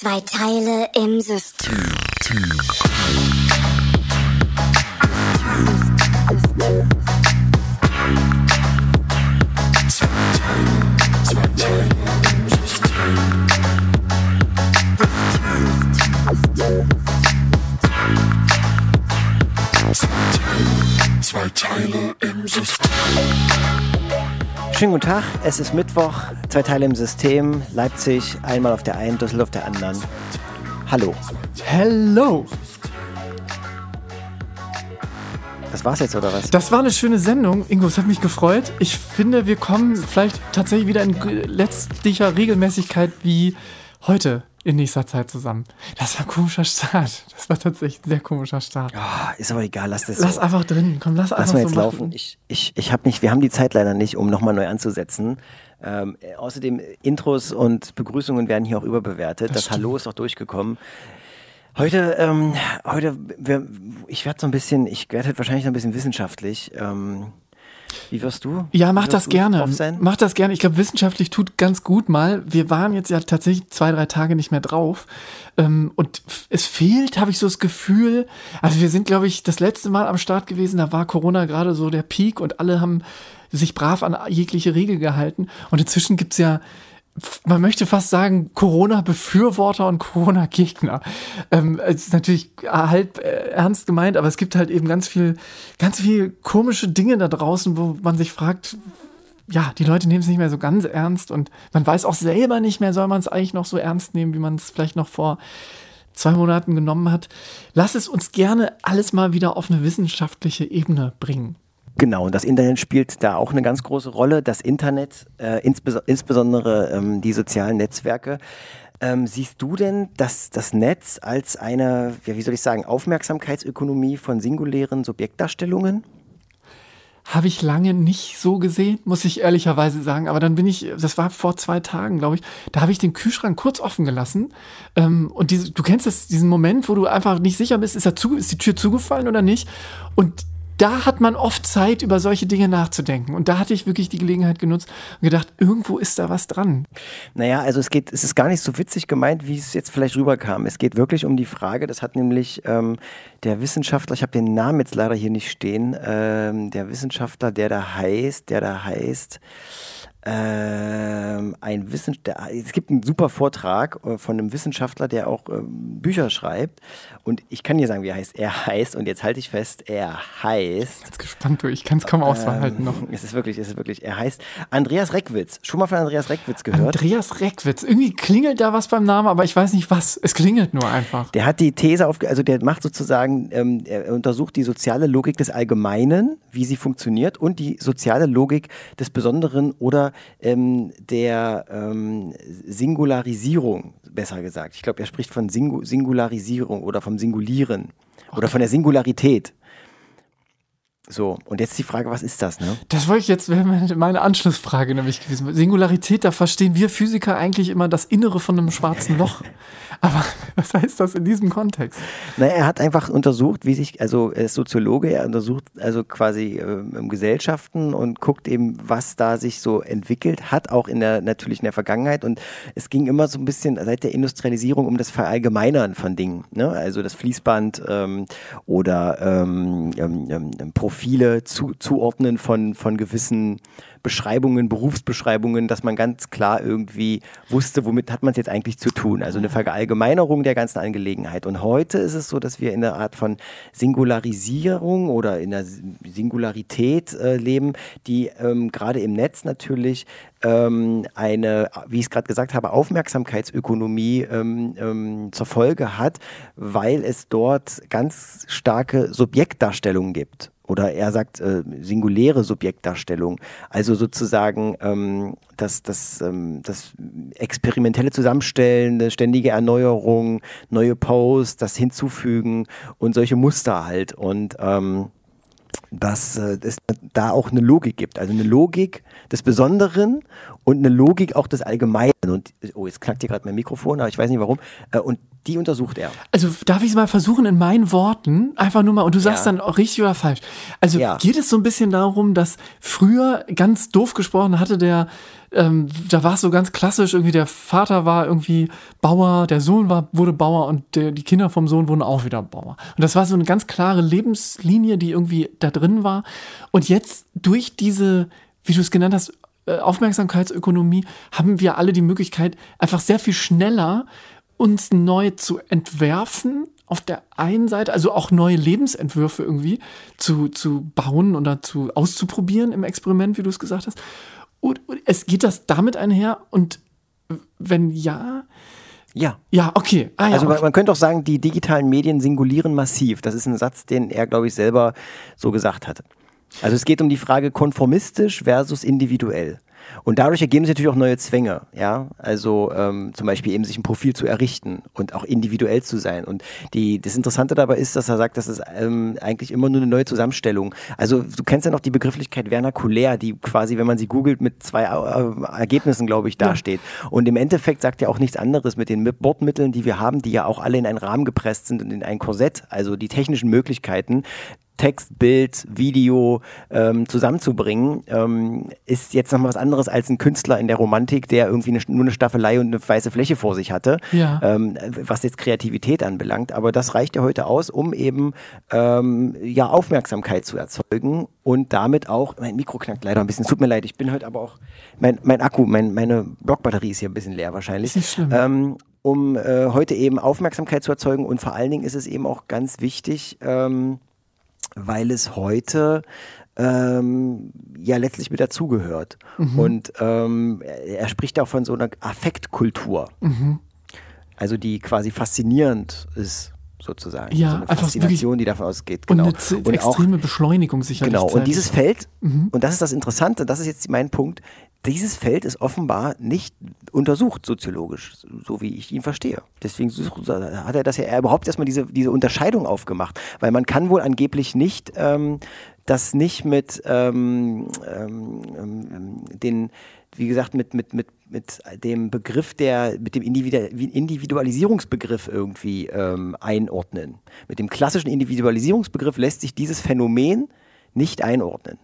Zwei Teile im System. Zwei Teile im System. Schönen guten Tag, es ist Mittwoch, zwei Teile im System, Leipzig, einmal auf der einen, Düsseldorf auf der anderen. Hallo. Hello! Das war's jetzt, oder was? Das war eine schöne Sendung. Ingo, es hat mich gefreut. Ich finde, wir kommen vielleicht tatsächlich wieder in letztlicher Regelmäßigkeit wie heute in nächster Zeit zusammen. Das war ein komischer Start. Das war tatsächlich ein sehr komischer Start. Ah, ist aber egal, lass das Lass so. einfach drin. Komm, lass einfach Lass mal jetzt so laufen. Ich, ich, ich habe nicht, wir haben die Zeit leider nicht, um nochmal neu anzusetzen. Ähm, äh, außerdem, Intros und Begrüßungen werden hier auch überbewertet. Das, Hallo ist auch durchgekommen. Heute, ähm, heute, wir, ich werde so ein bisschen, ich werde halt wahrscheinlich so ein bisschen wissenschaftlich. Ähm, wie wirst du? Ja, mach das gerne. Mach das gerne. Ich glaube, wissenschaftlich tut ganz gut mal. Wir waren jetzt ja tatsächlich zwei, drei Tage nicht mehr drauf. Ähm, und es fehlt, habe ich so das Gefühl. Also wir sind, glaube ich, das letzte Mal am Start gewesen. Da war Corona gerade so der Peak und alle haben sich brav an jegliche Regel gehalten. Und inzwischen gibt's ja f- man möchte fast sagen, Corona-Befürworter und Corona-Gegner. Ähm, es ist natürlich halb äh, ernst gemeint, aber es gibt halt eben ganz viel, ganz viel komische Dinge da draußen, wo man sich fragt, ja, die Leute nehmen es nicht mehr so ganz ernst und man weiß auch selber nicht mehr, soll man es eigentlich noch so ernst nehmen, wie man es vielleicht noch vor zwei Monaten genommen hat. Lass es uns gerne alles mal wieder auf eine wissenschaftliche Ebene bringen. Genau, und das Internet spielt da auch eine ganz große Rolle. Das Internet, äh, insbes insbesondere ähm, die sozialen Netzwerke. Ähm, siehst du denn das, das Netz als eine, ja, wie soll ich sagen, Aufmerksamkeitsökonomie von singulären Subjektdarstellungen? Habe ich lange nicht so gesehen, muss ich ehrlicherweise sagen. Aber dann bin ich, das war vor zwei Tagen, glaube ich, da habe ich den Kühlschrank kurz offen gelassen. Ähm, und diese, du kennst das, diesen Moment, wo du einfach nicht sicher bist, ist, zu, ist die Tür zugefallen oder nicht? Und da hat man oft Zeit, über solche Dinge nachzudenken. Und da hatte ich wirklich die Gelegenheit genutzt und gedacht, irgendwo ist da was dran. Naja, also es geht, es ist gar nicht so witzig gemeint, wie es jetzt vielleicht rüberkam. Es geht wirklich um die Frage, das hat nämlich ähm, der Wissenschaftler, ich habe den Namen jetzt leider hier nicht stehen, ähm, der Wissenschaftler, der da heißt, der da heißt, ähm, ein Wissenschaftler, es gibt einen super Vortrag äh, von einem Wissenschaftler, der auch ähm, Bücher schreibt. Und ich kann dir sagen, wie er heißt. Er heißt, und jetzt halte ich fest, er heißt. Jetzt gespannt, du, ich kann es kaum aushalten noch. Es ist wirklich, es ist wirklich, er heißt Andreas Reckwitz. Schon mal von Andreas Reckwitz gehört? Andreas Reckwitz. Irgendwie klingelt da was beim Namen, aber ich weiß nicht was. Es klingelt nur einfach. Der hat die These auf, also der macht sozusagen, ähm, er untersucht die soziale Logik des Allgemeinen, wie sie funktioniert, und die soziale Logik des Besonderen oder ähm, der ähm, Singularisierung, besser gesagt. Ich glaube, er spricht von Singu Singularisierung oder vom Singulieren oder von der Singularität. So, und jetzt die Frage, was ist das, ne? Das wollte ich jetzt, wäre meine- Anschlussfrage nämlich gewesen. Singularität, da verstehen wir Physiker eigentlich immer das Innere von einem schwarzen Loch. Aber was heißt das in diesem Kontext? Naja, er hat einfach untersucht, wie sich, also er ist Soziologe, er untersucht also quasi ähm, Gesellschaften und guckt eben, was da sich so entwickelt hat, auch in der natürlich in der Vergangenheit. Und es ging immer so ein bisschen seit der Industrialisierung um das Verallgemeinern von Dingen. Ne? Also das Fließband ähm, oder ähm, ähm, ähm, Profile zu, zuordnen von, von gewissen Beschreibungen, Berufsbeschreibungen, dass man ganz klar irgendwie wusste, womit hat man es jetzt eigentlich zu tun. Also eine Verallgemeinerung der ganzen Angelegenheit. Und heute ist es so, dass wir in einer Art von Singularisierung oder in einer Singularität äh, leben, die ähm, gerade im Netz natürlich ähm, eine, wie ich es gerade gesagt habe, Aufmerksamkeitsökonomie ähm, ähm, zur Folge hat, weil es dort ganz starke Subjektdarstellungen gibt oder er sagt äh, singuläre Subjektdarstellung, also sozusagen ähm, das, das, ähm, das experimentelle Zusammenstellen, eine ständige Erneuerung, neue Posts, das Hinzufügen und solche Muster halt. Und ähm, dass äh, es da auch eine Logik gibt. Also eine Logik des Besonderen und eine Logik auch des Allgemeinen. Und oh, jetzt knackt hier gerade mein Mikrofon, aber ich weiß nicht warum. Äh, und die untersucht er. Also darf ich es mal versuchen in meinen Worten, einfach nur mal, und du sagst Ja. dann auch richtig oder falsch. Also Ja. geht es so ein bisschen darum, dass früher, ganz doof gesprochen, hatte der, ähm, da war es so ganz klassisch, irgendwie der Vater war irgendwie Bauer, der Sohn war, wurde Bauer und der, die Kinder vom Sohn wurden auch wieder Bauer. Und das war so eine ganz klare Lebenslinie, die irgendwie da drin war. Und jetzt durch diese, wie du es genannt hast, äh, Aufmerksamkeitsökonomie haben wir alle die Möglichkeit, einfach sehr viel schneller uns neu zu entwerfen auf der einen Seite, also auch neue Lebensentwürfe irgendwie zu, zu bauen oder zu auszuprobieren im Experiment, wie du es gesagt hast. Und, und es geht das damit einher und wenn ja, Ja. ja, okay. Ah, ja, Also man, okay. man könnte auch sagen, die digitalen Medien singulieren massiv. Das ist ein Satz, den er, glaube ich, selber so gesagt hatte. Also es geht um die Frage konformistisch versus individuell. Und dadurch ergeben sich natürlich auch neue Zwänge, ja. Also ähm, zum Beispiel eben sich ein Profil zu errichten und auch individuell zu sein. Und die, das Interessante dabei ist, dass er sagt, das ist ähm, eigentlich immer nur eine neue Zusammenstellung. Also du kennst ja noch die Begrifflichkeit vernakulär, die quasi, wenn man sie googelt, mit zwei äh, Ergebnissen, glaube ich, dasteht. Und im Endeffekt sagt er auch nichts anderes mit den Mi- Bordmitteln, die wir haben, die ja auch alle in einen Rahmen gepresst sind und in ein Korsett, also die technischen Möglichkeiten. Text, Bild, Video ähm, zusammenzubringen, ähm, ist jetzt nochmal was anderes als ein Künstler in der Romantik, der irgendwie eine, nur eine Staffelei und eine weiße Fläche vor sich hatte, Ja. ähm, was jetzt Kreativität anbelangt. Aber das reicht ja heute aus, um eben ähm, ja, Aufmerksamkeit zu erzeugen und damit auch, mein Mikro knackt leider ein bisschen, tut mir leid, ich bin heute aber auch, mein, mein Akku, mein, meine Blockbatterie ist hier ein bisschen leer wahrscheinlich. Ist nicht schlimm. Ähm, um äh, heute eben Aufmerksamkeit zu erzeugen und vor allen Dingen ist es eben auch ganz wichtig, ähm, weil es heute ähm, ja letztlich mit dazugehört. Mhm. Und ähm, er, spricht auch von so einer Affektkultur. Mhm. Also die quasi faszinierend ist, sozusagen. Ja, so eine einfach Faszination, die davon ausgeht. und Genau. eine z- Und auch extreme Beschleunigung sicherlich. Genau, und dieses Feld, Mhm. und das ist das Interessante, das ist jetzt mein Punkt, dieses Feld ist offenbar nicht untersucht soziologisch, so wie ich ihn verstehe. Deswegen hat er das ja er überhaupt erstmal diese, diese Unterscheidung aufgemacht, weil man kann wohl angeblich nicht ähm, das nicht mit ähm, ähm, ähm, den, wie gesagt, mit, mit, mit, mit dem Begriff der, mit dem Individu- Individualisierungsbegriff irgendwie ähm, einordnen. Mit dem klassischen Individualisierungsbegriff lässt sich dieses Phänomen nicht einordnen.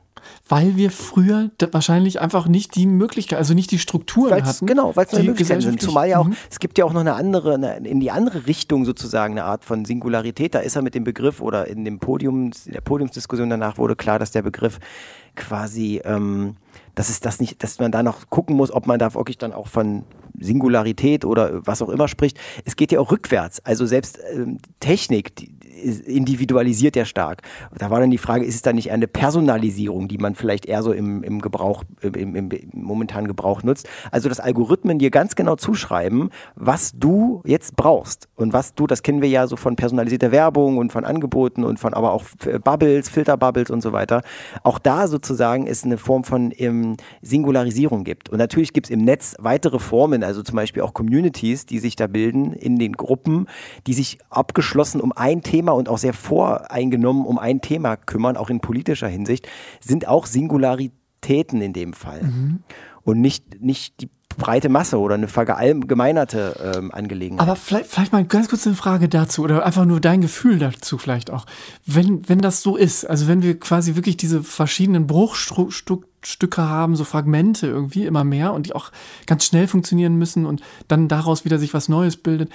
Weil wir früher wahrscheinlich einfach nicht die Möglichkeit, also nicht die Strukturen Weil's, hatten. genau, weil es neue die Möglichkeiten sind. Zumal ja auch, Mhm. es gibt ja auch noch eine andere, eine, in die andere Richtung sozusagen eine Art von Singularität. Da ist er mit dem Begriff oder in dem Podiums, in der Podiumsdiskussion danach wurde klar, dass der Begriff quasi, ähm, dass es das nicht, dass man da noch gucken muss, ob man da wirklich dann auch von Singularität oder was auch immer spricht. Es geht ja auch rückwärts. Also selbst ähm, Technik, die, individualisiert ja stark. Da war dann die Frage, ist es da nicht eine Personalisierung, die man vielleicht eher so im, im Gebrauch, im, im, im momentanen Gebrauch nutzt? Also dass Algorithmen dir ganz genau zuschreiben, was du jetzt brauchst und was du, das kennen wir ja so von personalisierter Werbung und von Angeboten und von aber auch äh, Bubbles, Filterbubbles und so weiter. Auch da sozusagen es eine Form von ähm, Singularisierung gibt. Und natürlich gibt es im Netz weitere Formen, also zum Beispiel auch Communities, die sich da bilden in den Gruppen, die sich abgeschlossen um ein Thema und auch sehr voreingenommen um ein Thema kümmern, auch in politischer Hinsicht, sind auch Singularitäten in dem Fall. Und nicht, nicht die breite Masse oder eine verallgemeinerte ähm, Angelegenheit. Aber vielleicht, vielleicht mal ganz kurz eine Frage dazu oder einfach nur dein Gefühl dazu vielleicht auch. Wenn, wenn das so ist, also wenn wir quasi wirklich diese verschiedenen Bruchstücke haben, so Fragmente irgendwie immer mehr und die auch ganz schnell funktionieren müssen und dann daraus wieder sich was Neues bildet.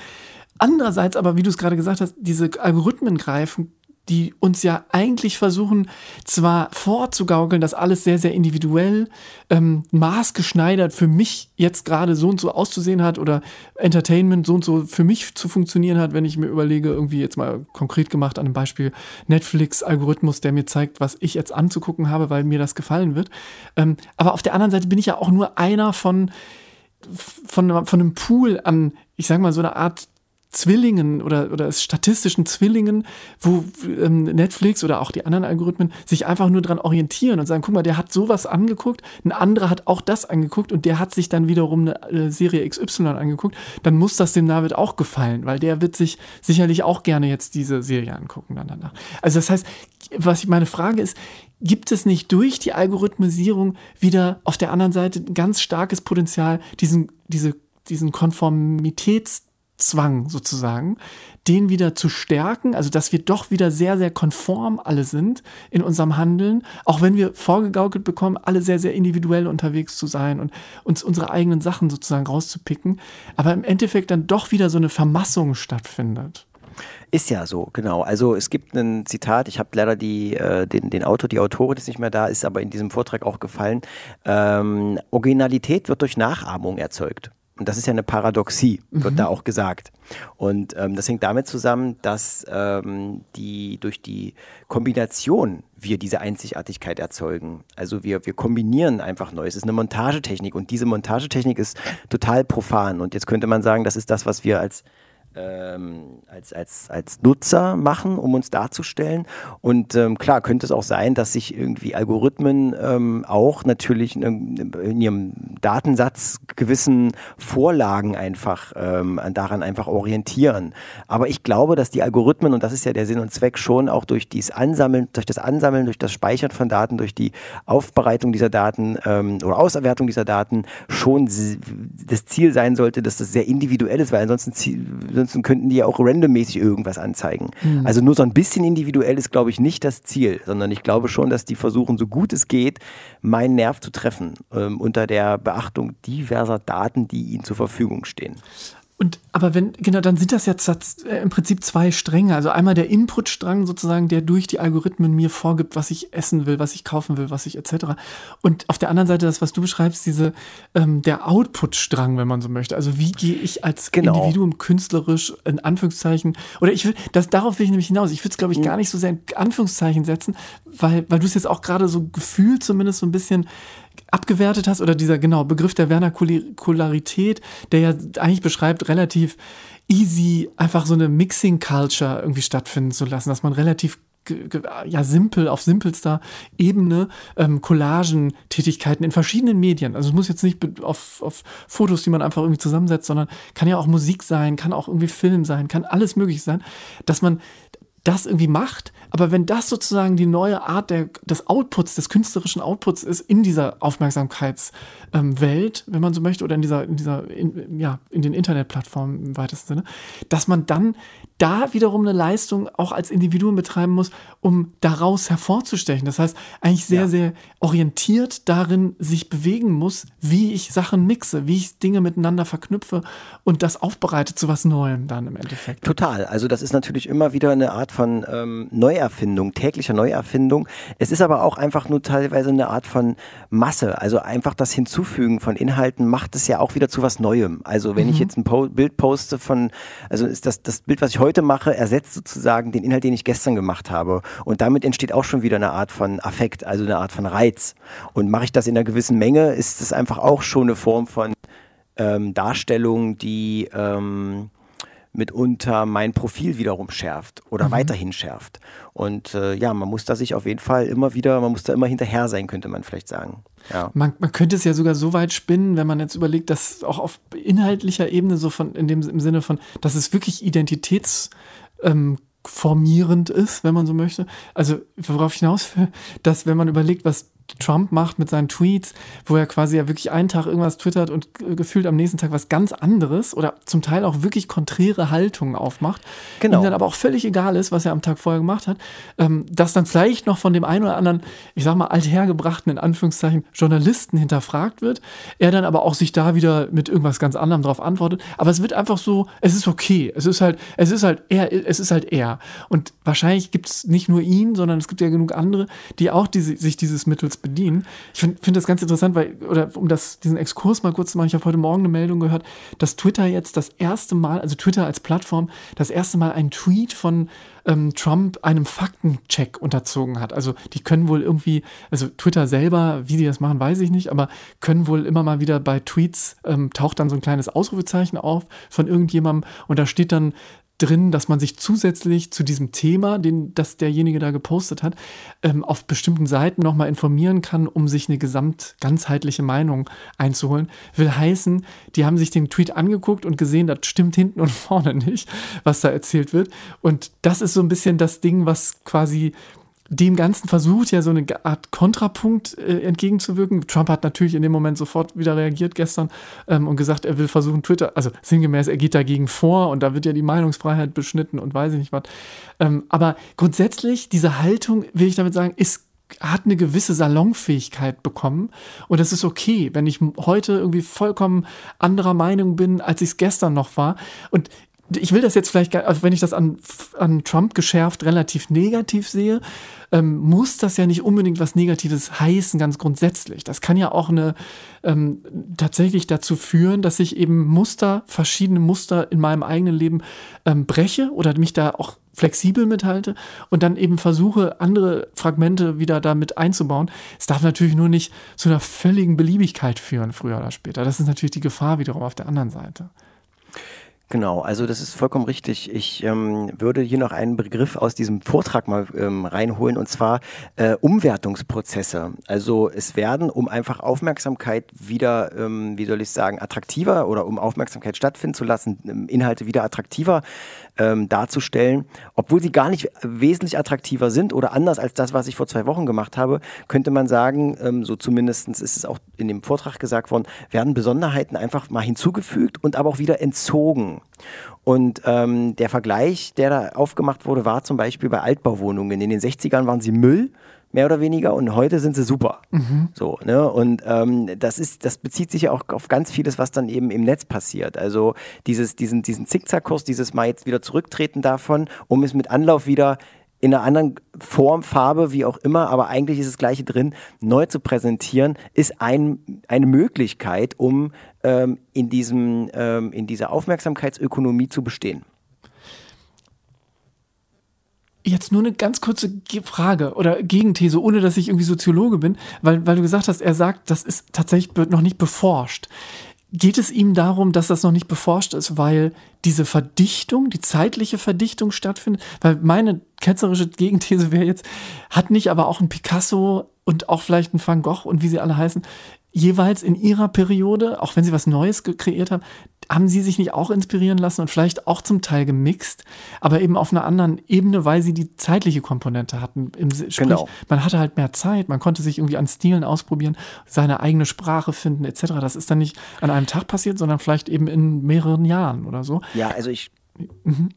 Andererseits aber, wie du es gerade gesagt hast, diese Algorithmen greifen, die uns ja eigentlich versuchen, zwar vorzugaukeln, dass alles sehr, sehr individuell, ähm, maßgeschneidert für mich jetzt gerade so und so auszusehen hat oder Entertainment so und so für mich zu funktionieren hat, wenn ich mir überlege, irgendwie jetzt mal konkret gemacht an einem Beispiel Netflix-Algorithmus, der mir zeigt, was ich jetzt anzugucken habe, weil mir das gefallen wird. Ähm, aber auf der anderen Seite bin ich ja auch nur einer von, von, von einem Pool an, ich sag mal, so einer Art Zwillingen oder, oder statistischen Zwillingen, wo ähm, Netflix oder auch die anderen Algorithmen sich einfach nur dran orientieren und sagen, guck mal, der hat sowas angeguckt, ein anderer hat auch das angeguckt und der hat sich dann wiederum eine äh, Serie XY angeguckt, dann muss das dem David auch gefallen, weil der wird sich sicherlich auch gerne jetzt diese Serie angucken dann danach. Also das heißt, was ich meine Frage ist, gibt es nicht durch die Algorithmisierung wieder auf der anderen Seite ein ganz starkes Potenzial, diesen, diese, diesen Konformitäts Zwang sozusagen, den wieder zu stärken, also dass wir doch wieder sehr, sehr konform alle sind in unserem Handeln, auch wenn wir vorgegaukelt bekommen, alle sehr, sehr individuell unterwegs zu sein und uns unsere eigenen Sachen sozusagen rauszupicken, aber im Endeffekt dann doch wieder so eine Vermassung stattfindet. Ist ja so, genau. Also es gibt ein Zitat, ich habe leider die, äh, den, den Autor, die Autorin ist nicht mehr da, ist aber in diesem Vortrag auch gefallen. Ähm, Originalität wird durch Nachahmung erzeugt. Und das ist ja eine Paradoxie, wird mhm. da auch gesagt. Und ähm, das hängt damit zusammen, dass ähm, die durch die Kombination wir diese Einzigartigkeit erzeugen. Also wir, wir kombinieren einfach neu. Es ist eine Montagetechnik und diese Montagetechnik ist total profan. Und jetzt könnte man sagen, das ist das, was wir als ähm, als, als, als Nutzer machen, um uns darzustellen. Und ähm, klar, könnte es auch sein, dass sich irgendwie Algorithmen ähm, auch natürlich in, in, ihrem Datensatz gewissen Vorlagen einfach ähm, daran einfach orientieren. Aber ich glaube, dass die Algorithmen, und das ist ja der Sinn und Zweck, schon auch durch dieses Ansammeln, durch das Ansammeln, durch das Speichern von Daten, durch die Aufbereitung dieser Daten ähm, oder Auserwertung dieser Daten schon das Ziel sein sollte, dass das sehr individuell ist, weil ansonsten ansonsten könnten die ja auch randommäßig irgendwas anzeigen. Mhm. Also nur so ein bisschen individuell ist, glaube ich, nicht das Ziel, sondern ich glaube schon, dass die versuchen, so gut es geht, meinen Nerv zu treffen, ähm, unter der Beachtung diverser Daten, die ihnen zur Verfügung stehen. Und aber wenn, genau, dann sind das jetzt äh, im Prinzip zwei Stränge. Also einmal der Inputstrang sozusagen, der durch die Algorithmen mir vorgibt, was ich essen will, was ich kaufen will, was ich etc. Und auf der anderen Seite das, was du beschreibst, diese ähm, der Outputstrang, wenn man so möchte. Also wie gehe ich als genau. Individuum künstlerisch in Anführungszeichen oder ich will, das darauf will ich nämlich hinaus. Ich würde es glaube ich mhm. gar nicht so sehr in Anführungszeichen setzen, weil weil du es jetzt auch gerade so gefühlt zumindest so ein bisschen abgewertet hast, oder dieser genau Begriff der Vernakularität, der ja eigentlich beschreibt, relativ easy einfach so eine Mixing-Culture irgendwie stattfinden zu lassen, dass man relativ ja simpel auf simpelster Ebene ähm, Collagen-Tätigkeiten in verschiedenen Medien. Also es muss jetzt nicht auf, auf Fotos, die man einfach irgendwie zusammensetzt, sondern kann ja auch Musik sein, kann auch irgendwie Film sein, kann alles möglich sein, dass man das irgendwie macht. Aber wenn das sozusagen die neue Art der, des Outputs, des künstlerischen Outputs ist in dieser Aufmerksamkeitswelt, ähm, wenn man so möchte, oder in dieser, in dieser, in, ja, in den Internetplattformen im weitesten Sinne, dass man dann da wiederum eine Leistung auch als Individuum betreiben muss, um daraus hervorzustechen. Das heißt, eigentlich sehr, ja. sehr orientiert darin sich bewegen muss, wie ich Sachen mixe, wie ich Dinge miteinander verknüpfe und das aufbereite zu was Neuem dann im Endeffekt. Total. Also das ist natürlich immer wieder eine Art von ähm, Neuerfindung, täglicher Neuerfindung. Es ist aber auch einfach nur teilweise eine Art von Masse. Also einfach das Hinzufügen von Inhalten macht es ja auch wieder zu was Neuem. Also wenn mhm. ich jetzt ein po Bild poste von, also ist das, das Bild, was ich heute heute mache, ersetzt sozusagen den Inhalt, den ich gestern gemacht habe. Und damit entsteht auch schon wieder eine Art von Affekt, also eine Art von Reiz. Und mache ich das in einer gewissen Menge, ist es einfach auch schon eine Form von ähm, Darstellung, die ähm, mitunter mein Profil wiederum schärft oder mhm. weiterhin schärft. Und äh, ja, man muss da sich auf jeden Fall immer wieder, man muss da immer hinterher sein, könnte man vielleicht sagen. Ja. Man, man könnte es ja sogar so weit spinnen, wenn man jetzt überlegt, dass auch auf inhaltlicher Ebene so von, in dem im Sinne von, dass es wirklich Identitäts ähm, formierend ist, wenn man so möchte. Also worauf ich hinaus will, dass wenn man überlegt, was Trump macht mit seinen Tweets, wo er quasi ja wirklich einen Tag irgendwas twittert und gefühlt am nächsten Tag was ganz anderes oder zum Teil auch wirklich konträre Haltungen aufmacht, genau. ihm dann aber auch völlig egal ist, was er am Tag vorher gemacht hat, ähm, das dann vielleicht noch von dem einen oder anderen, ich sag mal, althergebrachten, in Anführungszeichen, Journalisten hinterfragt wird, er dann aber auch sich da wieder mit irgendwas ganz anderem drauf antwortet, aber es wird einfach so, es ist okay, es ist halt, es ist halt er, es ist halt er. Und wahrscheinlich gibt es nicht nur ihn, sondern es gibt ja genug andere, die auch diese, sich dieses Mittels bedienen. Ich finde find das ganz interessant, weil, oder um das, diesen Exkurs mal kurz zu machen, ich habe heute Morgen eine Meldung gehört, dass Twitter jetzt das erste Mal, also Twitter als Plattform, das erste Mal einen Tweet von ähm, Trump einem Faktencheck unterzogen hat. Also die können wohl irgendwie, also Twitter selber, wie die das machen, weiß ich nicht, aber können wohl immer mal wieder bei Tweets, ähm, taucht dann so ein kleines Ausrufezeichen auf von irgendjemandem und da steht dann drin, dass man sich zusätzlich zu diesem Thema, den das derjenige da gepostet hat, ähm, auf bestimmten Seiten nochmal informieren kann, um sich eine gesamt ganzheitliche Meinung einzuholen. Will heißen, die haben sich den Tweet angeguckt und gesehen, das stimmt hinten und vorne nicht, was da erzählt wird. Und das ist so ein bisschen das Ding, was quasi dem Ganzen versucht, ja so eine Art Kontrapunkt äh, entgegenzuwirken. Trump hat natürlich in dem Moment sofort wieder reagiert gestern ähm, und gesagt, er will versuchen, Twitter, also sinngemäß, er geht dagegen vor und da wird ja die Meinungsfreiheit beschnitten und weiß ich nicht was. Ähm, aber grundsätzlich, diese Haltung, will ich damit sagen, ist hat eine gewisse Salonfähigkeit bekommen und es ist okay, wenn ich heute irgendwie vollkommen anderer Meinung bin, als ich es gestern noch war. Und ich will das jetzt vielleicht, also wenn ich das an, an Trump geschärft relativ negativ sehe, ähm, muss das ja nicht unbedingt was Negatives heißen, ganz grundsätzlich. Das kann ja auch eine ähm, tatsächlich dazu führen, dass ich eben Muster, verschiedene Muster in meinem eigenen Leben ähm, breche oder mich da auch flexibel mithalte und dann eben versuche, andere Fragmente wieder damit einzubauen. Es darf natürlich nur nicht zu einer völligen Beliebigkeit führen, früher oder später. Das ist natürlich die Gefahr wiederum auf der anderen Seite. Genau, also das ist vollkommen richtig. Ich ähm, würde hier noch einen Begriff aus diesem Vortrag mal ähm, reinholen und zwar äh, Umwertungsprozesse. Also es werden, um einfach Aufmerksamkeit wieder, ähm, wie soll ich sagen, attraktiver oder um Aufmerksamkeit stattfinden zu lassen, ähm, Inhalte wieder attraktiver ähm, darzustellen, obwohl sie gar nicht wesentlich attraktiver sind oder anders als das, was ich vor zwei Wochen gemacht habe, könnte man sagen, ähm, so zumindest ist es auch in dem Vortrag gesagt worden, werden Besonderheiten einfach mal hinzugefügt und aber auch wieder entzogen. Und ähm, der Vergleich, der da aufgemacht wurde, war zum Beispiel bei Altbauwohnungen. In den 60ern waren sie Müll, mehr oder weniger, und heute sind sie super. Mhm. So, ne? Und ähm, das ist, das bezieht sich ja auch auf ganz vieles, was dann eben im Netz passiert. Also dieses, diesen, diesen Zickzackkurs, dieses Mal jetzt wieder zurücktreten davon, um es mit Anlauf wieder in einer anderen Form, Farbe, wie auch immer, aber eigentlich ist das Gleiche drin, neu zu präsentieren, ist ein, eine Möglichkeit, um ähm, in, diesem, ähm, in dieser Aufmerksamkeitsökonomie zu bestehen. Jetzt nur eine ganz kurze Frage oder Gegenthese, ohne dass ich irgendwie Soziologe bin, weil, weil du gesagt hast, er sagt, das ist tatsächlich noch nicht beforscht. Geht es ihm darum, dass das noch nicht beforscht ist, weil diese Verdichtung, die zeitliche Verdichtung stattfindet? Weil meine ketzerische Gegenthese wäre jetzt, hat nicht aber auch ein Picasso und auch vielleicht ein Van Gogh und wie sie alle heißen, jeweils in ihrer Periode, auch wenn sie was Neues kreiert haben, haben sie sich nicht auch inspirieren lassen und vielleicht auch zum Teil gemixt, aber eben auf einer anderen Ebene, weil sie die zeitliche Komponente hatten. Sprich, genau. man hatte halt mehr Zeit, man konnte sich irgendwie an Stilen ausprobieren, seine eigene Sprache finden etc. Das ist dann nicht an einem Tag passiert, sondern vielleicht eben in mehreren Jahren oder so. Ja, also ich. Mhm.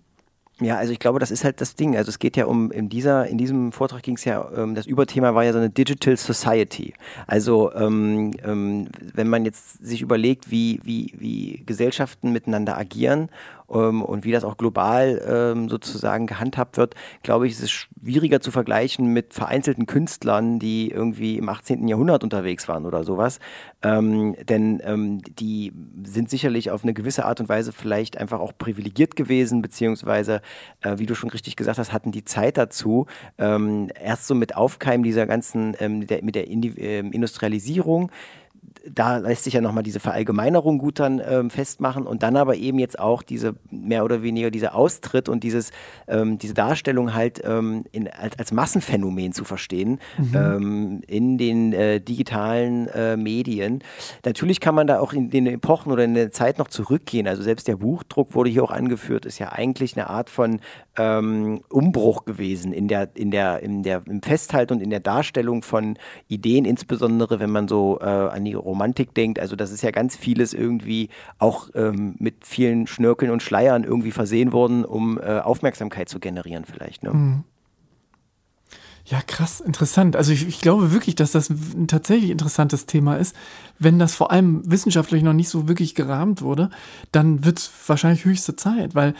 Ja, also ich glaube, das ist halt das Ding. Also es geht ja um, in, dieser, in diesem Vortrag ging es ja, ähm, das Überthema war ja so eine Digital Society. Also ähm, ähm, wenn man jetzt sich überlegt, wie, wie, wie Gesellschaften miteinander agieren und wie das auch global ähm, sozusagen gehandhabt wird, glaube ich, ist es schwieriger zu vergleichen mit vereinzelten Künstlern, die irgendwie im 18. Jahrhundert unterwegs waren oder sowas. Ähm, denn ähm, die sind sicherlich auf eine gewisse Art und Weise vielleicht einfach auch privilegiert gewesen, beziehungsweise, äh, wie du schon richtig gesagt hast, hatten die Zeit dazu. Ähm, erst so mit Aufkeimen dieser ganzen, ähm, der, mit der Industrialisierung da lässt sich ja nochmal diese Verallgemeinerung gut dann ähm, festmachen und dann aber eben jetzt auch diese mehr oder weniger dieser Austritt und dieses, ähm, diese Darstellung halt ähm, in, als, als Massenphänomen zu verstehen mhm. Ähm, in den äh, digitalen äh, Medien. Natürlich kann man da auch in den Epochen oder in der Zeit noch zurückgehen. Also selbst der Buchdruck wurde hier auch angeführt, ist ja eigentlich eine Art von ähm, Umbruch gewesen in der, in der, in der, im Festhalten und in der Darstellung von Ideen, insbesondere wenn man so äh, an die Romantik denkt. Also das ist ja ganz vieles irgendwie auch ähm, mit vielen Schnörkeln und Schleiern irgendwie versehen worden, um äh, Aufmerksamkeit zu generieren vielleicht. Ne? Mhm. Ja, krass, interessant. Also ich, ich, glaube wirklich, dass das ein tatsächlich interessantes Thema ist. Wenn das vor allem wissenschaftlich noch nicht so wirklich gerahmt wurde, dann wird es wahrscheinlich höchste Zeit, weil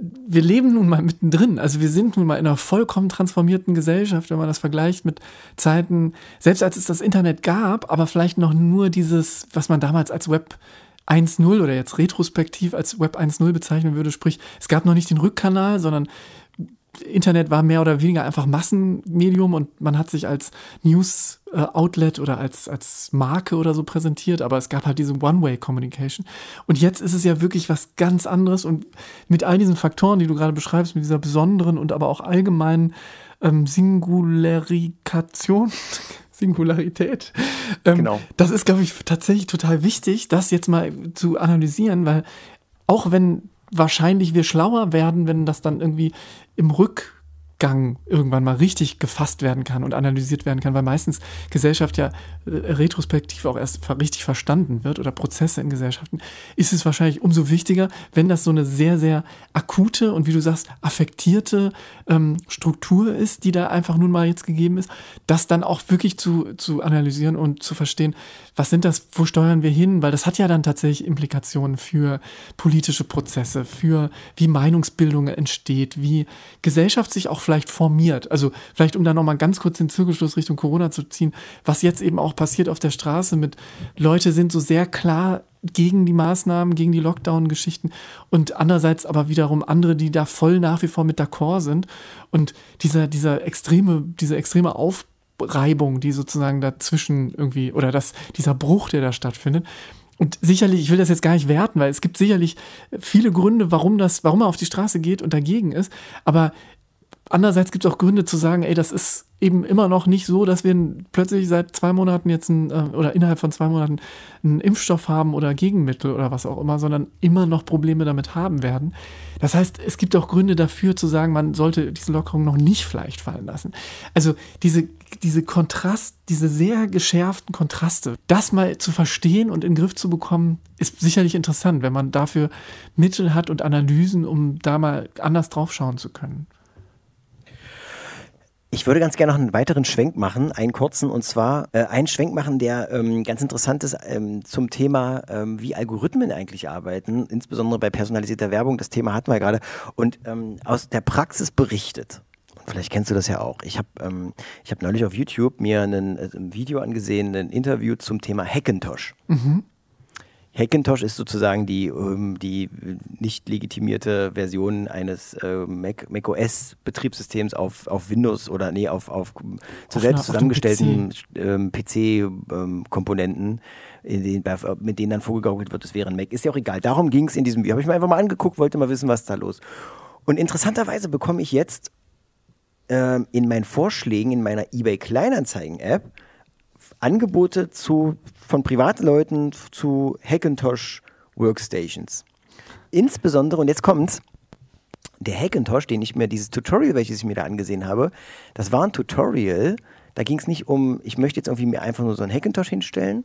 wir leben nun mal mittendrin. Also wir sind nun mal in einer vollkommen transformierten Gesellschaft, wenn man das vergleicht mit Zeiten, selbst als es das Internet gab, aber vielleicht noch nur dieses, was man damals als Web 1.0 oder jetzt retrospektiv als Web 1.0 bezeichnen würde, sprich, es gab noch nicht den Rückkanal, sondern Internet war mehr oder weniger einfach Massenmedium und man hat sich als News-Outlet oder als, als Marke oder so präsentiert, aber es gab halt diese One-Way-Communication. Und jetzt ist es ja wirklich was ganz anderes und mit all diesen Faktoren, die du gerade beschreibst, mit dieser besonderen und aber auch allgemeinen ähm, Singularikation, Singularität. Ähm, genau. Das ist, glaube ich, tatsächlich total wichtig, das jetzt mal zu analysieren, weil auch wenn wahrscheinlich wir schlauer werden, wenn das dann irgendwie im Rück Tiefgang irgendwann mal richtig gefasst werden kann und analysiert werden kann, weil meistens Gesellschaft ja äh, retrospektiv auch erst richtig verstanden wird oder Prozesse in Gesellschaften, ist es wahrscheinlich umso wichtiger, wenn das so eine sehr, sehr akute und wie du sagst, affektierte ähm, Struktur ist, die da einfach nun mal jetzt gegeben ist, das dann auch wirklich zu, zu analysieren und zu verstehen, was sind das, wo steuern wir hin, weil das hat ja dann tatsächlich Implikationen für politische Prozesse, für wie Meinungsbildung entsteht, wie Gesellschaft sich auch vielleicht formiert. Also vielleicht, um da nochmal ganz kurz den Zirkelschluss Richtung Corona zu ziehen, was jetzt eben auch passiert auf der Straße mit Leute sind so sehr klar gegen die Maßnahmen, gegen die Lockdown-Geschichten und andererseits aber wiederum andere, die da voll nach wie vor mit d'accord sind und dieser, dieser extreme, diese extreme Aufreibung, die sozusagen dazwischen irgendwie oder das, dieser Bruch, der da stattfindet, und sicherlich, ich will das jetzt gar nicht werten, weil es gibt sicherlich viele Gründe, warum das, warum er auf die Straße geht und dagegen ist. Aber andererseits gibt es auch Gründe zu sagen, ey, das ist eben immer noch nicht so, dass wir plötzlich seit zwei Monaten jetzt ein, äh, oder innerhalb von zwei Monaten einen Impfstoff haben oder Gegenmittel oder was auch immer, sondern immer noch Probleme damit haben werden. Das heißt, es gibt auch Gründe dafür zu sagen, man sollte diese Lockerung noch nicht vielleicht fallen lassen. Also diese, diese Kontrast, diese sehr geschärften Kontraste, das mal zu verstehen und in den Griff zu bekommen, ist sicherlich interessant, wenn man dafür Mittel hat und Analysen, um da mal anders draufschauen zu können. Ich würde ganz gerne noch einen weiteren Schwenk machen, einen kurzen, und zwar äh, einen Schwenk machen, der ähm, ganz interessant ist ähm, zum Thema, ähm, wie Algorithmen eigentlich arbeiten, insbesondere bei personalisierter Werbung. Das Thema hatten wir gerade. Und ähm, aus der Praxis berichtet. Vielleicht kennst du das ja auch. Ich habe ähm, hab neulich auf YouTube mir einen, äh, ein Video angesehen, ein Interview zum Thema Hackintosh. Mhm. Hackintosh ist sozusagen die, ähm, die nicht legitimierte Version eines äh, Mac, OS Betriebssystems auf, auf Windows oder nee, auf, auf zu selbst einer, zusammengestellten PC-Komponenten. PC, ähm, mit denen dann vorgegaukelt wird, es wäre ein Mac. Ist ja auch egal. Darum ging es in diesem Video. Habe ich mir einfach mal angeguckt, wollte mal wissen, was da los. Und interessanterweise bekomme ich jetzt ähm, in meinen Vorschlägen in meiner eBay Kleinanzeigen-App Angebote zu, von Privatleuten zu Hackintosh Workstations. Insbesondere, und jetzt kommt's, der Hackintosh, den ich mir, dieses Tutorial, welches ich mir da angesehen habe, das war ein Tutorial, da ging es nicht um, ich möchte jetzt irgendwie mir einfach nur so einen Hackintosh hinstellen.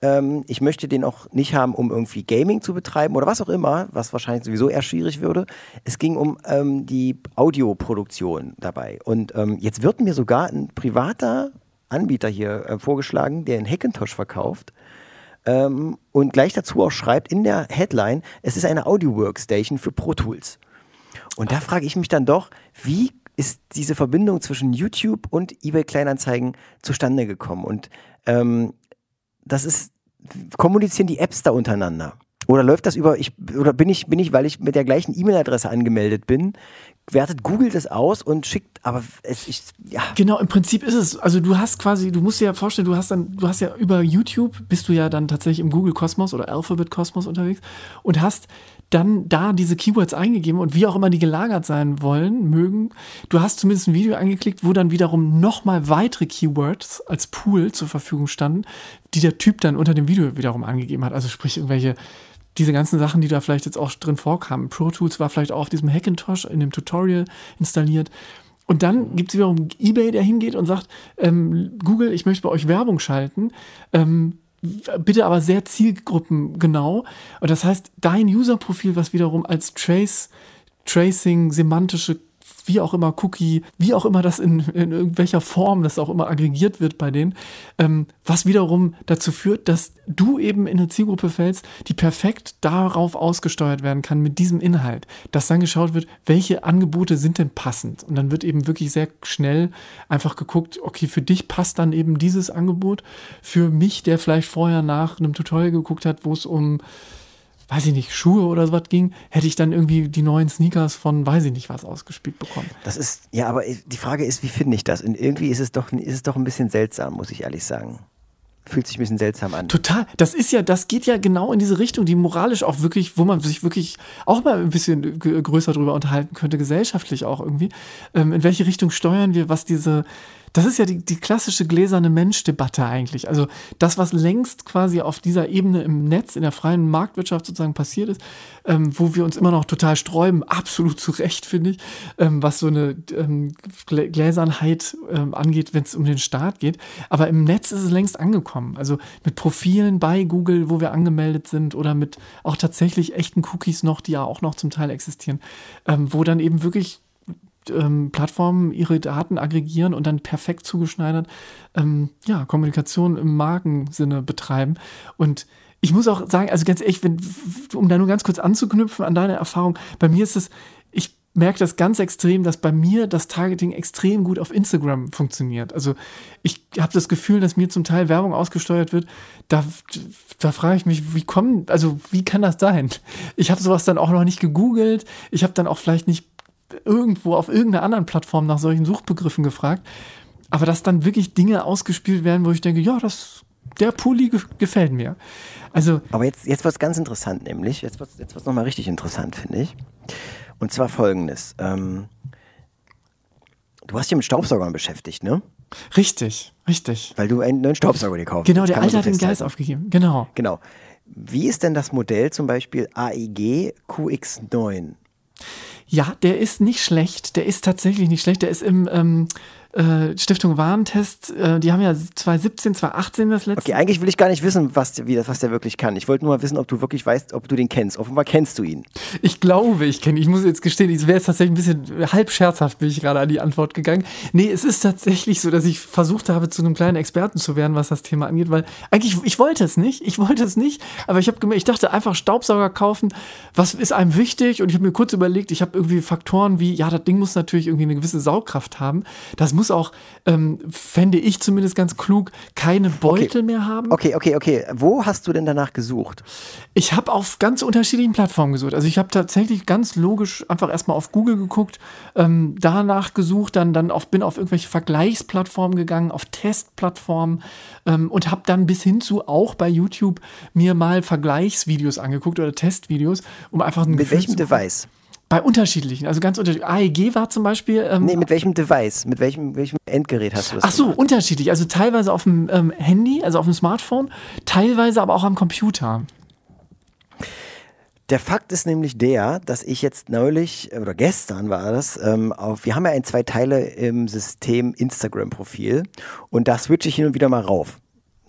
Ähm, ich möchte den auch nicht haben, um irgendwie Gaming zu betreiben oder was auch immer, was wahrscheinlich sowieso eher schwierig würde. Es ging um ähm, die Audioproduktion dabei. Und ähm, jetzt wird mir sogar ein privater Anbieter hier äh, vorgeschlagen, der in Hackintosh verkauft. Ähm, und gleich dazu auch schreibt in der Headline, es ist eine Audio-Workstation für Pro Tools. Und da frage ich mich dann doch, wie ist diese Verbindung zwischen YouTube und eBay Kleinanzeigen zustande gekommen? Und ähm, das ist, kommunizieren die Apps da untereinander? Oder läuft das über, ich, oder bin ich, bin ich, weil ich mit der gleichen E-Mail-Adresse angemeldet bin, wertet Google das aus und schickt, aber es ist, ja. Genau, im Prinzip ist es, also du hast quasi, du musst dir ja vorstellen, du hast dann, du hast ja über YouTube, bist du ja dann tatsächlich im Google Kosmos oder Alphabet Kosmos unterwegs und hast dann da diese Keywords eingegeben und wie auch immer die gelagert sein wollen, mögen. Du hast zumindest ein Video angeklickt, wo dann wiederum nochmal weitere Keywords als Pool zur Verfügung standen, die der Typ dann unter dem Video wiederum angegeben hat. Also sprich irgendwelche diese ganzen Sachen, die da vielleicht jetzt auch drin vorkamen. Pro Tools war vielleicht auch auf diesem Hackintosh in dem Tutorial installiert. Und dann gibt es wiederum eBay, der hingeht und sagt, ähm, Google, ich möchte bei euch Werbung schalten. Ähm, bitte aber sehr zielgruppengenau. Und das heißt, dein User-Profil, was wiederum als Trace, Tracing, semantische wie auch immer Cookie, wie auch immer das in, in irgendwelcher Form das auch immer aggregiert wird bei denen, ähm, was wiederum dazu führt, dass du eben in eine Zielgruppe fällst, die perfekt darauf ausgesteuert werden kann mit diesem Inhalt, dass dann geschaut wird, welche Angebote sind denn passend. Und dann wird eben wirklich sehr schnell einfach geguckt, okay, für dich passt dann eben dieses Angebot, für mich, der vielleicht vorher nach einem Tutorial geguckt hat, wo es um weiß ich nicht, Schuhe oder so was ging, hätte ich dann irgendwie die neuen Sneakers von weiß ich nicht was ausgespielt bekommen. Das ist, ja, aber die Frage ist, wie finde ich das? Und irgendwie ist es doch, ist es doch ein bisschen seltsam, muss ich ehrlich sagen. Fühlt sich ein bisschen seltsam an. Total. Das ist ja, das geht ja genau in diese Richtung, die moralisch auch wirklich, wo man sich wirklich auch mal ein bisschen größer drüber unterhalten könnte, gesellschaftlich auch irgendwie. Ähm, in welche Richtung steuern wir, was diese, das ist ja die, die klassische gläserne Mensch-Debatte eigentlich. Also das, was längst quasi auf dieser Ebene im Netz, in der freien Marktwirtschaft sozusagen passiert ist, ähm, wo wir uns immer noch total sträuben, absolut zu Recht, finde ich, ähm, was so eine ähm, Gläsernheit ähm, angeht, wenn es um den Staat geht. Aber im Netz ist es längst angekommen. Also mit Profilen bei Google, wo wir angemeldet sind oder mit auch tatsächlich echten Cookies noch, die ja auch noch zum Teil existieren, ähm, wo dann eben wirklich ähm, Plattformen ihre Daten aggregieren und dann perfekt zugeschneidert ähm, ja, Kommunikation im Markensinne betreiben. Und ich muss auch sagen, also ganz ehrlich, wenn, um da nur ganz kurz anzuknüpfen an deine Erfahrung, bei mir ist es, ich merke das ganz extrem, dass bei mir das Targeting extrem gut auf Instagram funktioniert. Also ich habe das Gefühl, dass mir zum Teil Werbung ausgesteuert wird. Da, da frage ich mich, wie kommen, also wie kann das sein? Ich habe sowas dann auch noch nicht gegoogelt. Ich habe dann auch vielleicht nicht irgendwo auf irgendeiner anderen Plattform nach solchen Suchbegriffen gefragt. Aber dass dann wirklich Dinge ausgespielt werden, wo ich denke, ja, das, der Pulli gefällt mir. Also. Aber jetzt, jetzt wird es ganz interessant, nämlich, jetzt wird es jetzt nochmal richtig interessant, finde ich. Und zwar folgendes. Ähm, du hast dich mit Staubsaugern beschäftigt, ne? Richtig, richtig. Weil du einen neuen Staubsauger gekauft hast. Genau, der Alte so hat den Geist aufgegeben. Genau. Genau. Wie ist denn das Modell zum Beispiel AEG QX9? Ja, der ist nicht schlecht. Der ist tatsächlich nicht schlecht. Der ist im ähm, äh, Stiftung Warentest, äh, die haben ja 2017, 2018 das letzte. Okay, eigentlich will ich gar nicht wissen, was, wie was der wirklich kann. Ich wollte nur mal wissen, ob du wirklich weißt, ob du den kennst. Offenbar kennst du ihn. Ich glaube, ich kenne ihn. Ich muss jetzt gestehen, ich wäre jetzt tatsächlich ein bisschen halb scherzhaft, bin ich gerade an die Antwort gegangen. Nee, es ist tatsächlich so, dass ich versucht habe, zu einem kleinen Experten zu werden, was das Thema angeht, weil eigentlich, ich wollte es nicht. Ich wollte es nicht, aber ich habe ich dachte einfach Staubsauger kaufen. Was ist einem wichtig? Und ich habe mir kurz überlegt, ich habe irgendwie Faktoren wie, ja, das Ding muss natürlich irgendwie eine gewisse Saugkraft haben. Das muss auch, ähm, fände ich zumindest ganz klug, keine Beutel okay. mehr haben. Okay, okay, okay. Wo hast du denn danach gesucht? Ich habe auf ganz unterschiedlichen Plattformen gesucht. Also ich habe tatsächlich ganz logisch einfach erstmal auf Google geguckt, ähm, danach gesucht, dann, dann auf, bin auf irgendwelche Vergleichsplattformen gegangen, auf Testplattformen ähm, und habe dann bis hin zu auch bei YouTube mir mal Vergleichsvideos angeguckt oder Testvideos, um einfach ein Mit Gefühl welchem Device? Bei unterschiedlichen, also ganz unterschiedlich. AEG war zum Beispiel. Ähm, nee, mit welchem Device? Mit welchem, welchem Endgerät hast du das? Ach so, gemacht? unterschiedlich. Also teilweise auf dem ähm, Handy, also auf dem Smartphone, teilweise aber auch am Computer. Der Fakt ist nämlich der, dass ich jetzt neulich, oder gestern war das, ähm, auf, wir haben ja ein zwei Teile im System Instagram-Profil und da switche ich hin und wieder mal rauf.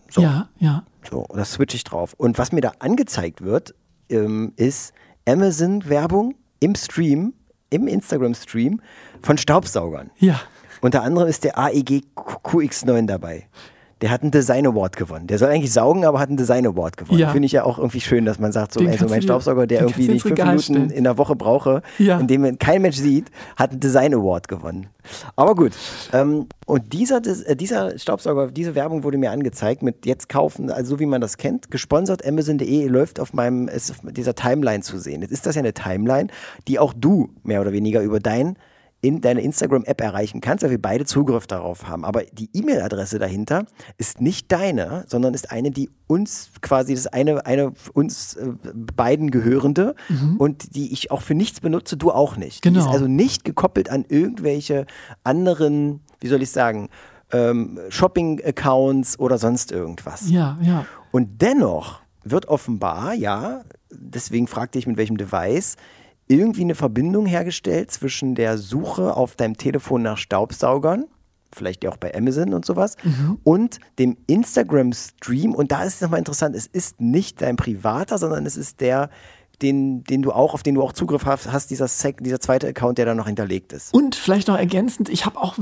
So. Ja, ja. So, da switche ich drauf. Und was mir da angezeigt wird, ähm, ist Amazon-Werbung im Stream, im Instagram-Stream von Staubsaugern. Ja. Unter anderem ist der AEG QX9 dabei. Der hat einen Design Award gewonnen. Der soll eigentlich saugen, aber hat einen Design Award gewonnen. Ja. Finde ich ja auch irgendwie schön, dass man sagt, so, also mein Staubsauger, der irgendwie nicht fünf Minuten stellen. in der Woche brauche, ja. in dem kein Mensch sieht, hat einen Design Award gewonnen. Aber gut. Ähm, und dieser, äh, dieser Staubsauger, diese Werbung wurde mir angezeigt mit jetzt kaufen, also so wie man das kennt, gesponsert Amazon.de läuft auf meinem, ist auf dieser Timeline zu sehen. Jetzt ist das ja eine Timeline, die auch du mehr oder weniger über dein in deine Instagram-App erreichen kannst, weil wir beide Zugriff darauf haben. Aber die E-Mail-Adresse dahinter ist nicht deine, sondern ist eine, die uns quasi, das eine, eine uns äh, beiden gehörende mhm. und die ich auch für nichts benutze, du auch nicht. Genau. Die ist also nicht gekoppelt an irgendwelche anderen, wie soll ich sagen, ähm, Shopping-Accounts oder sonst irgendwas. Ja, ja. Und dennoch wird offenbar, ja, deswegen fragte ich mit welchem Device, irgendwie eine Verbindung hergestellt zwischen der Suche auf deinem Telefon nach Staubsaugern, vielleicht auch bei Amazon und sowas, mhm. und dem Instagram-Stream. Und da ist es nochmal interessant, es ist nicht dein privater, sondern es ist der, den, den du auch, auf den du auch Zugriff hast, hast dieser, Sek, dieser zweite Account, der da noch hinterlegt ist. Und vielleicht noch ergänzend, ich habe auch,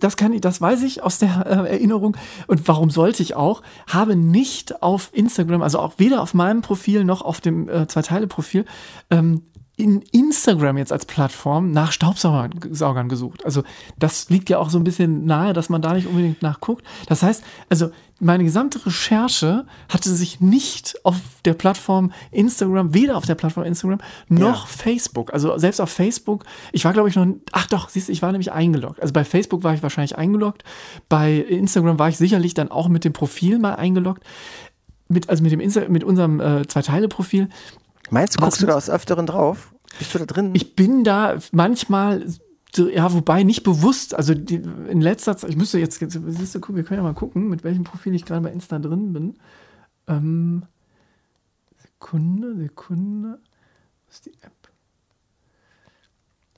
das kann ich, das weiß ich aus der äh, Erinnerung und warum sollte ich auch, habe nicht auf Instagram, also auch weder auf meinem Profil noch auf dem äh, Zwei-Teile-Profil, ähm, in Instagram jetzt als Plattform nach Staubsaugern gesucht. Also das liegt ja auch so ein bisschen nahe, dass man da nicht unbedingt nachguckt. Das heißt, also meine gesamte Recherche hatte sich nicht auf der Plattform Instagram, weder auf der Plattform Instagram noch ja. Facebook. Also selbst auf Facebook, ich war glaube ich noch, ach doch, siehst du, ich war nämlich eingeloggt. Also bei Facebook war ich wahrscheinlich eingeloggt. Bei Instagram war ich sicherlich dann auch mit dem Profil mal eingeloggt. Mit, also mit, dem Insta mit unserem äh, Zwei-Teile-Profil. Meinst du, guckst du da aus Öfteren drauf? Bist du da drin? Ich bin da manchmal ja, wobei nicht bewusst, also die, in letzter Zeit, ich müsste jetzt, siehst du, wir können ja mal gucken, mit welchem Profil ich gerade bei Insta drin bin. Ähm, Sekunde, Sekunde. Was ist die App?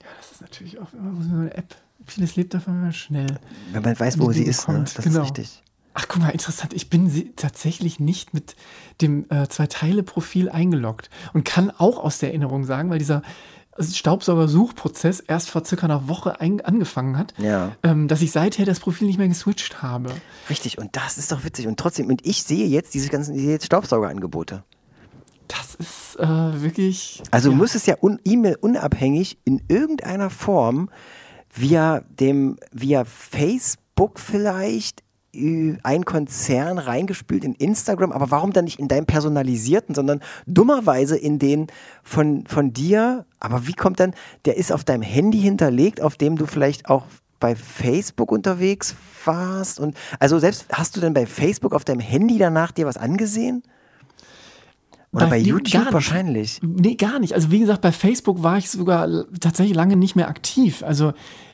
Ja, das ist natürlich auch immer so eine App. Vieles lebt davon immer schnell. Wenn man weiß, wo sie ist, ne? das genau. ist richtig. Ach, guck mal, interessant. Ich bin sie tatsächlich nicht mit dem äh, Zwei-Teile-Profil eingeloggt und kann auch aus der Erinnerung sagen, weil dieser Staubsaugersuchprozess erst vor circa einer Woche angefangen hat, Ja. ähm, dass ich seither das Profil nicht mehr geswitcht habe. Richtig, und das ist doch witzig. Und trotzdem, und ich sehe jetzt diese ganzen jetzt Staubsaugerangebote. Das ist äh, wirklich. Also ja. muss es ja un E-Mail unabhängig in irgendeiner Form via dem, via Facebook vielleicht ein Konzern reingespült in Instagram, aber warum dann nicht in deinem personalisierten, sondern dummerweise in den von, von dir, aber wie kommt dann, der ist auf deinem Handy hinterlegt, auf dem du vielleicht auch bei Facebook unterwegs warst und also selbst hast du denn bei Facebook auf deinem Handy danach dir was angesehen? Oder bei, Bei YouTube wahrscheinlich. Nee, gar nicht. Also wie gesagt, bei Facebook war ich sogar tatsächlich lange nicht mehr aktiv. Also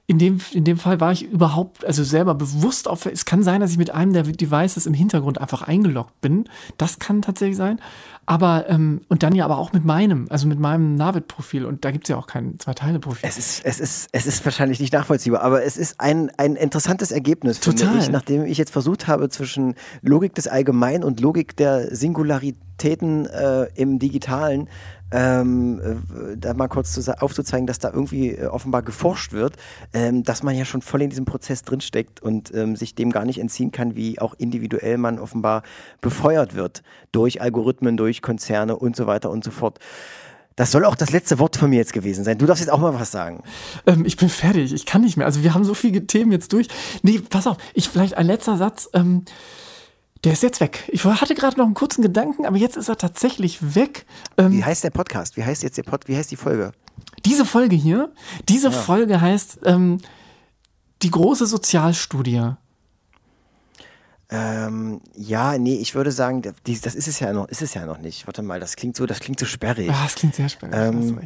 in dem, in dem Fall war ich überhaupt, also selber bewusst auf, es kann sein, dass ich mit einem der Devices im Hintergrund einfach eingeloggt bin. Das kann tatsächlich sein. Aber, ähm, und dann ja aber auch mit meinem, also mit meinem Navid-Profil. Und da gibt es ja auch kein Zwei-Teile-Profil. Es ist, es, ist, es ist wahrscheinlich nicht nachvollziehbar, aber es ist ein, ein interessantes Ergebnis, Total. ich, nachdem ich jetzt versucht habe, zwischen Logik des Allgemeinen und Logik der Singularitäten äh, im Digitalen ähm, äh, da mal kurz zu, aufzuzeigen, dass da irgendwie äh, offenbar geforscht wird, ähm, dass man ja schon voll in diesem Prozess drinsteckt und ähm, sich dem gar nicht entziehen kann, wie auch individuell man offenbar befeuert wird durch Algorithmen, durch Konzerne und so weiter und so fort. Das soll auch das letzte Wort von mir jetzt gewesen sein. Du darfst jetzt auch mal was sagen. Ähm, ich bin fertig, ich kann nicht mehr. Also wir haben so viele Themen jetzt durch. Nee, pass auf, ich vielleicht ein letzter Satz. Ähm, der ist jetzt weg. Ich hatte gerade noch einen kurzen Gedanken, aber jetzt ist er tatsächlich weg. Ähm, Wie heißt der Podcast? Wie heißt jetzt der Pod Wie heißt die Folge? diese Folge hier, diese Folge heißt ähm, die große Sozialstudie. Ähm, ja, nee, ich würde sagen, das ist es ja noch, ist es ja noch nicht. Warte mal, das klingt so, das klingt so sperrig. Ah, das klingt sehr spannend. Ähm.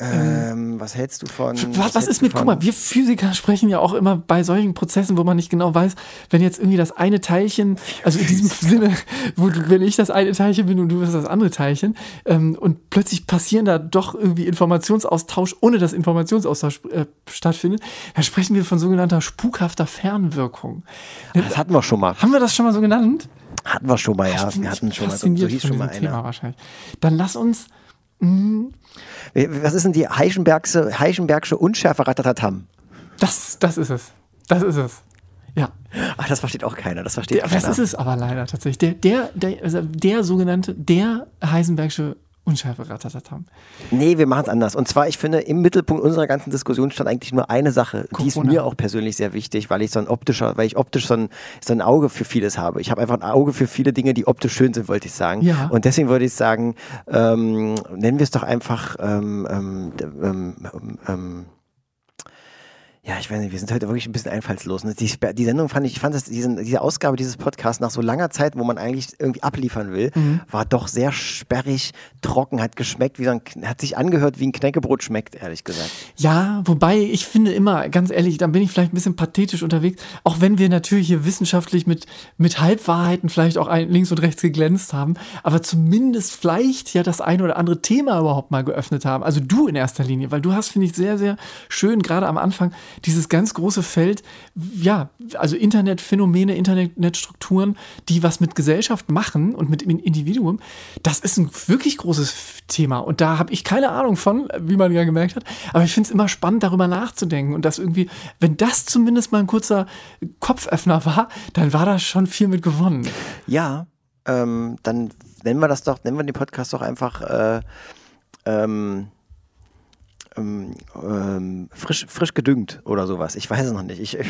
Ähm, was hältst du von? Was, was ist mit, guck mal, wir Physiker sprechen ja auch immer bei solchen Prozessen, wo man nicht genau weiß, wenn jetzt irgendwie das eine Teilchen, also in diesem Sinne, wo du, wenn ich das eine Teilchen bin und du bist das andere Teilchen, ähm, und plötzlich passieren da doch irgendwie Informationsaustausch, ohne dass Informationsaustausch äh, stattfindet, da sprechen wir von sogenannter spukhafter Fernwirkung. Das hatten wir schon mal. Haben wir das schon mal so genannt? Hatten wir schon mal, ja. Wir hatten schon mal, so, so hieß schon mal Thema wahrscheinlich. Dann lass uns Was ist denn die Heischenbergsche, Heischenbergsche Unschärfe Ratatatam? Das, das ist es. Das ist es. Ja. Ach, das versteht auch keiner. Das versteht Der, das keiner. ist es aber leider tatsächlich. Der, der, der, also der sogenannte, der Heisenbergsche Unschärfe Ratatatam. Nee, wir machen es anders. Und zwar, ich finde, im Mittelpunkt unserer ganzen Diskussion stand eigentlich nur eine Sache. Die ist Corona. mir auch persönlich sehr wichtig, weil ich so ein optischer, weil ich optisch so ein, so ein Auge für vieles habe. Ich habe einfach ein Auge für viele Dinge, die optisch schön sind, wollte ich sagen. Ja. Und deswegen würde ich sagen, ähm, nennen wir es doch einfach ähm, ähm, d- ähm, ähm, ähm, ja, ich weiß nicht, wir sind heute wirklich ein bisschen einfallslos. ne? Die, die Sendung fand ich, ich fand das, diesen, diese Ausgabe dieses Podcasts nach so langer Zeit, wo man eigentlich irgendwie abliefern will, Mhm. war doch sehr sperrig, trocken, hat geschmeckt, wie so ein, hat sich angehört, wie ein Knäckebrot schmeckt, ehrlich gesagt. Ja, wobei ich finde immer, ganz ehrlich, da bin ich vielleicht ein bisschen pathetisch unterwegs, auch wenn wir natürlich hier wissenschaftlich mit, mit Halbwahrheiten vielleicht auch ein, links und rechts geglänzt haben, aber zumindest vielleicht ja das eine oder andere Thema überhaupt mal geöffnet haben. Also du in erster Linie, weil du hast, finde ich, sehr, sehr schön, gerade am Anfang, dieses ganz große Feld, ja, also Internetphänomene, Internetstrukturen, die was mit Gesellschaft machen und mit Individuum, das ist ein wirklich großes Thema. Und da habe ich keine Ahnung von, wie man ja gemerkt hat. Aber ich finde es immer spannend, darüber nachzudenken. Und das irgendwie, wenn das zumindest mal ein kurzer Kopföffner war, dann war da schon viel mit gewonnen. Ja, ähm, dann nennen wir das doch, nennen wir den Podcast doch einfach äh, ähm, ähm, ähm, frisch, frisch gedüngt oder sowas. Ich weiß es noch nicht. Ich, ich,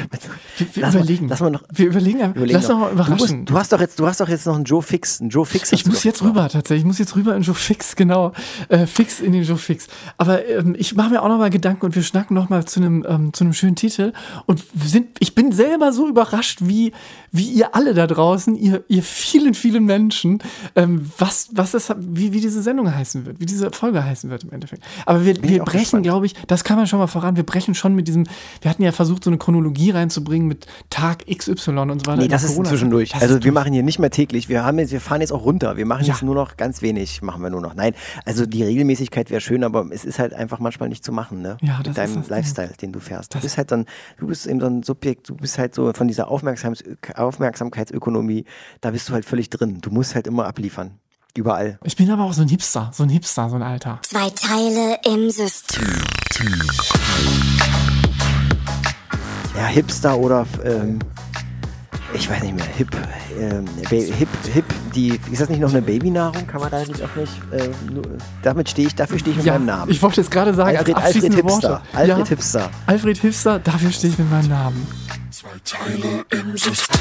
Wir, lass überlegen. Mal, lass mal noch. wir überlegen, Überlegen lass doch mal Du, musst, überraschen. du, hast doch jetzt, du hast doch jetzt noch einen Joe Fix. Einen Joe Fix Ich muss jetzt noch. rüber tatsächlich. Ich muss jetzt rüber in Joe Fix, genau. Äh, fix in den Joe Fix. Aber ähm, ich mache mir auch noch mal Gedanken und wir schnacken noch mal zu einem ähm, zu einem schönen Titel. Und sind, ich bin selber so überrascht, wie wie ihr alle da draußen, ihr ihr vielen vielen Menschen, ähm, was was das, wie wie diese Sendung heißen wird, wie diese Folge heißen wird im Endeffekt. Aber wir, wir auch brechen glaube ich, das kann man schon mal voran. Wir brechen schon mit diesem, wir hatten ja versucht, so eine Chronologie reinzubringen mit Tag XY und so weiter. Nee, das ist Corona- inzwischen durch. Das also ist wir machen hier nicht mehr täglich. Wir haben jetzt, wir fahren jetzt auch runter. Wir machen Ja. jetzt nur noch ganz wenig, machen wir nur noch. Nein, also die Regelmäßigkeit wäre schön, aber es ist halt einfach manchmal nicht zu machen, ne? Ja, das Mit ist deinem Ding. Lifestyle, den du fährst. Du bist halt dann, du bist eben so ein Subjekt, du bist halt so von dieser Aufmerksamkeitsökonomie, da bist du halt völlig drin. Du musst halt immer abliefern. Überall. Ich bin aber auch so ein Hipster, so ein Hipster, so ein Alter. Zwei Teile im System. Ja, Hipster oder ähm, ich weiß nicht mehr, Hip, ähm, Hip, Hip, die, ist das nicht noch eine Babynahrung? Kann man da nicht auch nicht, äh, nur, damit stehe ich, dafür stehe ich mit Ja, meinem Namen. ich wollte jetzt gerade sagen, Alfred, als Alfred abschließende Hipster. Worte. Alfred ja, Hipster. Alfred Hipster, dafür stehe ich mit meinem Namen. Zwei Teile im System.